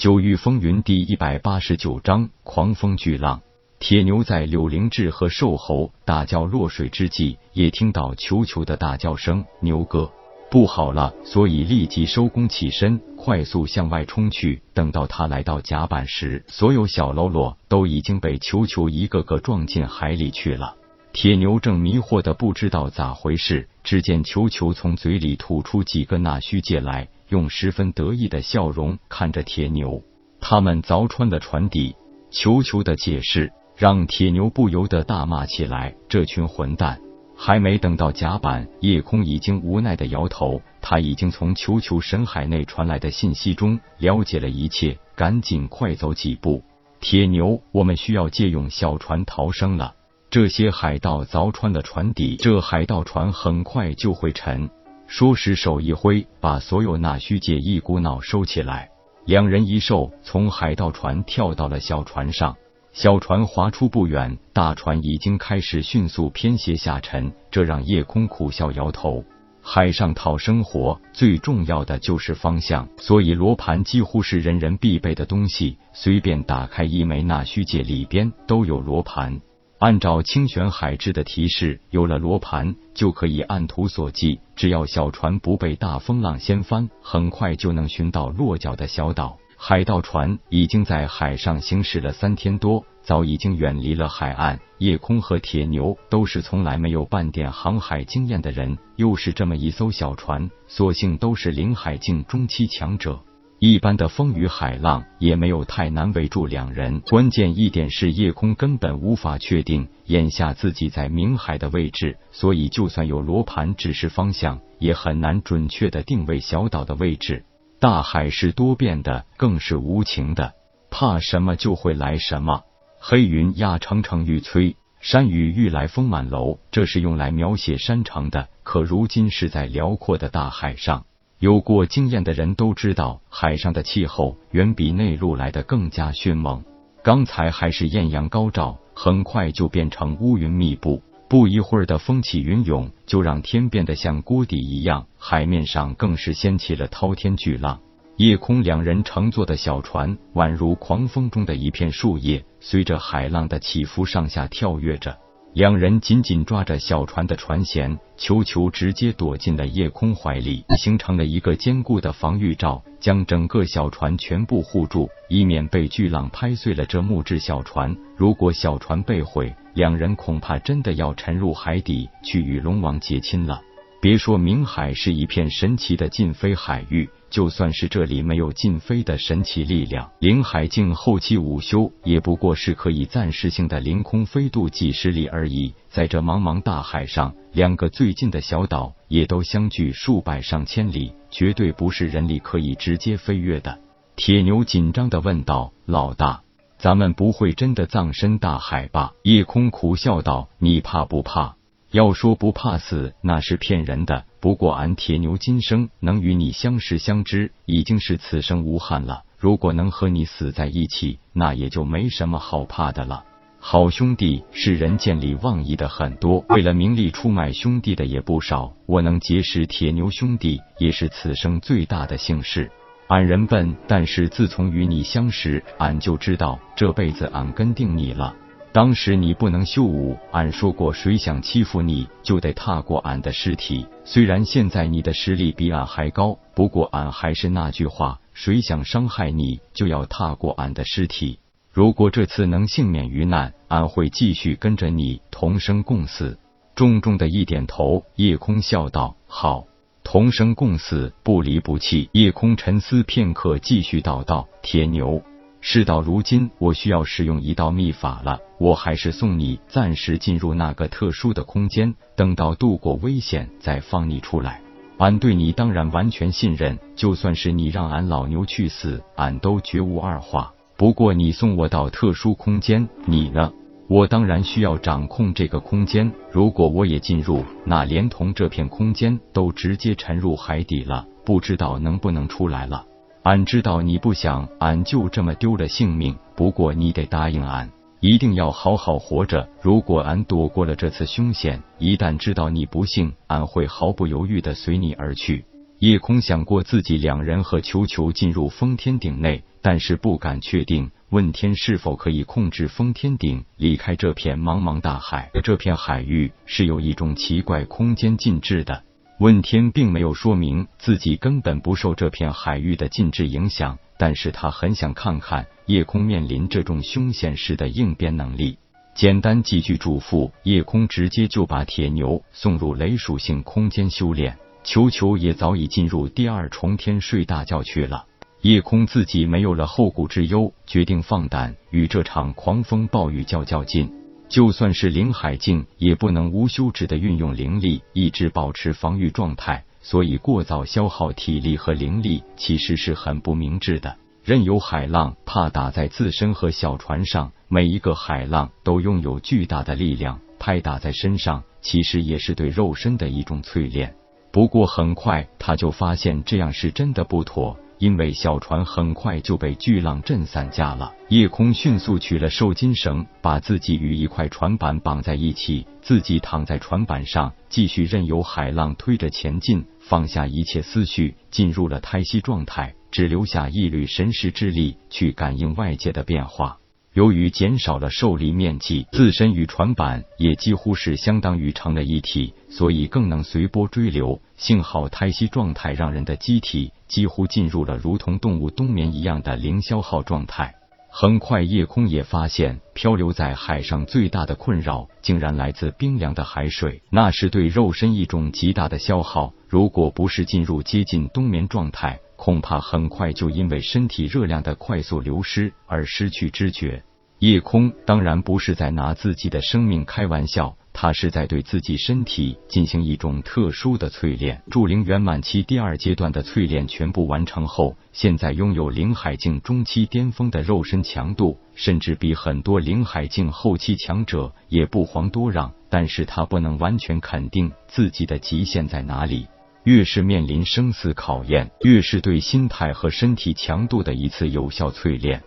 九域风云第一百八十九章狂风巨浪。铁牛在柳灵志和兽猴大叫落水之际，也听到球球的大叫声：“牛哥，不好了！”所以立即收工起身，快速向外冲去。等到他来到甲板时，所有小喽啰都已经被球球一个个撞进海里去了。铁牛正迷惑的不知道咋回事，只见球球从嘴里吐出几个纳须界来。用十分得意的笑容看着铁牛，他们凿穿了船底。球球的解释让铁牛不由得大骂起来：“这群混蛋！”还没等到甲板，夜空已经无奈的摇头。他已经从球球神海内传来的信息中了解了一切，赶紧快走几步。铁牛，我们需要借用小船逃生了。这些海盗凿穿了船底，这海盗船很快就会沉。说时手一挥，把所有纳须界一股脑收起来。两人一兽从海盗船跳到了小船上，小船划出不远，大船已经开始迅速偏斜下沉，这让夜空苦笑摇头。海上讨生活最重要的就是方向，所以罗盘几乎是人人必备的东西，随便打开一枚纳须界里边都有罗盘。按照清玄海志的提示，有了罗盘就可以按图索骥。只要小船不被大风浪掀翻，很快就能寻到落脚的小岛。海盗船已经在海上行驶了三天多，早已经远离了海岸。夜空和铁牛都是从来没有半点航海经验的人，又是这么一艘小船，所幸都是临海境中期强者。一般的风雨海浪也没有太难围住两人。关键一点是，夜空根本无法确定眼下自己在明海的位置，所以就算有罗盘指示方向，也很难准确的定位小岛的位置。大海是多变的，更是无情的，怕什么就会来什么。黑云压城城欲摧，山雨欲来风满楼，这是用来描写山城的，可如今是在辽阔的大海上。有过经验的人都知道，海上的气候远比内陆来的更加迅猛。刚才还是艳阳高照，很快就变成乌云密布。不一会儿的风起云涌，就让天变得像锅底一样。海面上更是掀起了滔天巨浪。夜空两人乘坐的小船，宛如狂风中的一片树叶，随着海浪的起伏上下跳跃着。两人紧紧抓着小船的船舷，球球直接躲进了夜空怀里，形成了一个坚固的防御罩，将整个小船全部护住，以免被巨浪拍碎了这木质小船。如果小船被毁，两人恐怕真的要沉入海底去与龙王结亲了。别说明海是一片神奇的禁飞海域。就算是这里没有禁飞的神奇力量，灵海境后期午休也不过是可以暂时性的凌空飞渡几十里而已。在这茫茫大海上，两个最近的小岛也都相距数百上千里，绝对不是人力可以直接飞越的。铁牛紧张的问道：“老大，咱们不会真的葬身大海吧？”夜空苦笑道：“你怕不怕？要说不怕死，那是骗人的。”不过，俺铁牛今生能与你相识相知，已经是此生无憾了。如果能和你死在一起，那也就没什么好怕的了。好兄弟，世人见利忘义的很多，为了名利出卖兄弟的也不少。我能结识铁牛兄弟，也是此生最大的幸事。俺人笨，但是自从与你相识，俺就知道这辈子俺跟定你了。当时你不能秀武，俺说过，谁想欺负你就得踏过俺的尸体。虽然现在你的实力比俺还高，不过俺还是那句话，谁想伤害你就要踏过俺的尸体。如果这次能幸免于难，俺会继续跟着你同生共死。重重的一点头，夜空笑道：“好，同生共死，不离不弃。”夜空沉思片刻，继续道道：“铁牛。”事到如今，我需要使用一道秘法了。我还是送你暂时进入那个特殊的空间，等到度过危险再放你出来。俺对你当然完全信任，就算是你让俺老牛去死，俺都绝无二话。不过你送我到特殊空间，你呢？我当然需要掌控这个空间。如果我也进入，那连同这片空间都直接沉入海底了，不知道能不能出来了。俺知道你不想俺就这么丢了性命，不过你得答应俺，一定要好好活着。如果俺躲过了这次凶险，一旦知道你不幸，俺会毫不犹豫的随你而去。夜空想过自己两人和球球进入封天顶内，但是不敢确定问天是否可以控制封天顶离开这片茫茫大海。这片海域是有一种奇怪空间禁制的。问天并没有说明自己根本不受这片海域的禁制影响，但是他很想看看夜空面临这种凶险时的应变能力。简单几句嘱咐，夜空直接就把铁牛送入雷属性空间修炼。球球也早已进入第二重天睡大觉去了。夜空自己没有了后顾之忧，决定放胆与这场狂风暴雨较较劲。就算是林海境，也不能无休止的运用灵力，一直保持防御状态。所以过早消耗体力和灵力，其实是很不明智的。任由海浪怕打在自身和小船上，每一个海浪都拥有巨大的力量，拍打在身上，其实也是对肉身的一种淬炼。不过很快他就发现这样是真的不妥，因为小船很快就被巨浪震散架了。夜空迅速取了受金绳，把自己与一块船板绑在一起，自己躺在船板上，继续任由海浪推着前进，放下一切思绪，进入了胎息状态，只留下一缕神识之力去感应外界的变化。由于减少了受力面积，自身与船板也几乎是相当于成了一体，所以更能随波追流。幸好胎息状态让人的机体几乎进入了如同动物冬眠一样的零消耗状态。很快，夜空也发现，漂流在海上最大的困扰竟然来自冰凉的海水，那是对肉身一种极大的消耗。如果不是进入接近冬眠状态，恐怕很快就因为身体热量的快速流失而失去知觉。夜空当然不是在拿自己的生命开玩笑，他是在对自己身体进行一种特殊的淬炼。筑灵圆满期第二阶段的淬炼全部完成后，现在拥有灵海境中期巅峰的肉身强度，甚至比很多灵海境后期强者也不遑多让。但是他不能完全肯定自己的极限在哪里。越是面临生死考验，越是对心态和身体强度的一次有效淬炼。